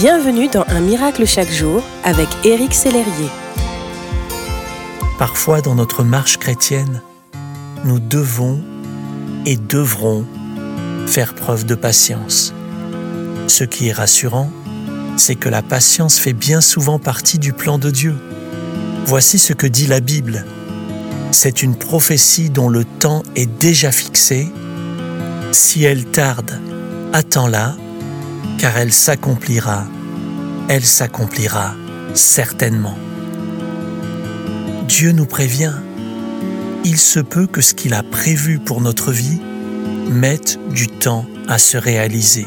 Bienvenue dans Un miracle chaque jour avec Éric Sellerier. Parfois dans notre marche chrétienne, nous devons et devrons faire preuve de patience. Ce qui est rassurant, c'est que la patience fait bien souvent partie du plan de Dieu. Voici ce que dit la Bible. C'est une prophétie dont le temps est déjà fixé. Si elle tarde, attends-la, car elle s'accomplira. Elle s'accomplira certainement. Dieu nous prévient. Il se peut que ce qu'il a prévu pour notre vie mette du temps à se réaliser.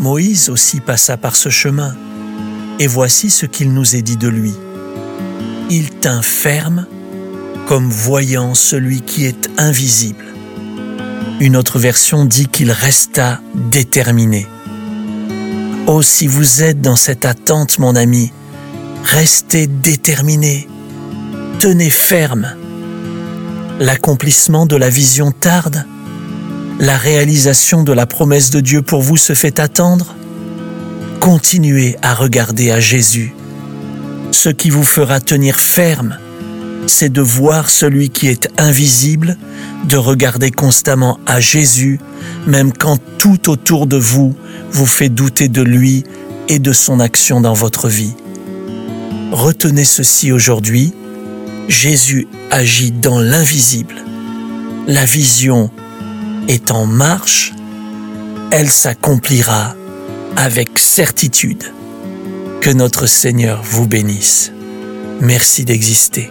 Moïse aussi passa par ce chemin, et voici ce qu'il nous est dit de lui. Il tint ferme comme voyant celui qui est invisible. Une autre version dit qu'il resta déterminé. Oh, si vous êtes dans cette attente, mon ami, restez déterminé, tenez ferme. L'accomplissement de la vision tarde, la réalisation de la promesse de Dieu pour vous se fait attendre. Continuez à regarder à Jésus. Ce qui vous fera tenir ferme, c'est de voir celui qui est invisible, de regarder constamment à Jésus, même quand tout autour de vous vous fait douter de lui et de son action dans votre vie. Retenez ceci aujourd'hui, Jésus agit dans l'invisible. La vision est en marche, elle s'accomplira avec certitude. Que notre Seigneur vous bénisse. Merci d'exister.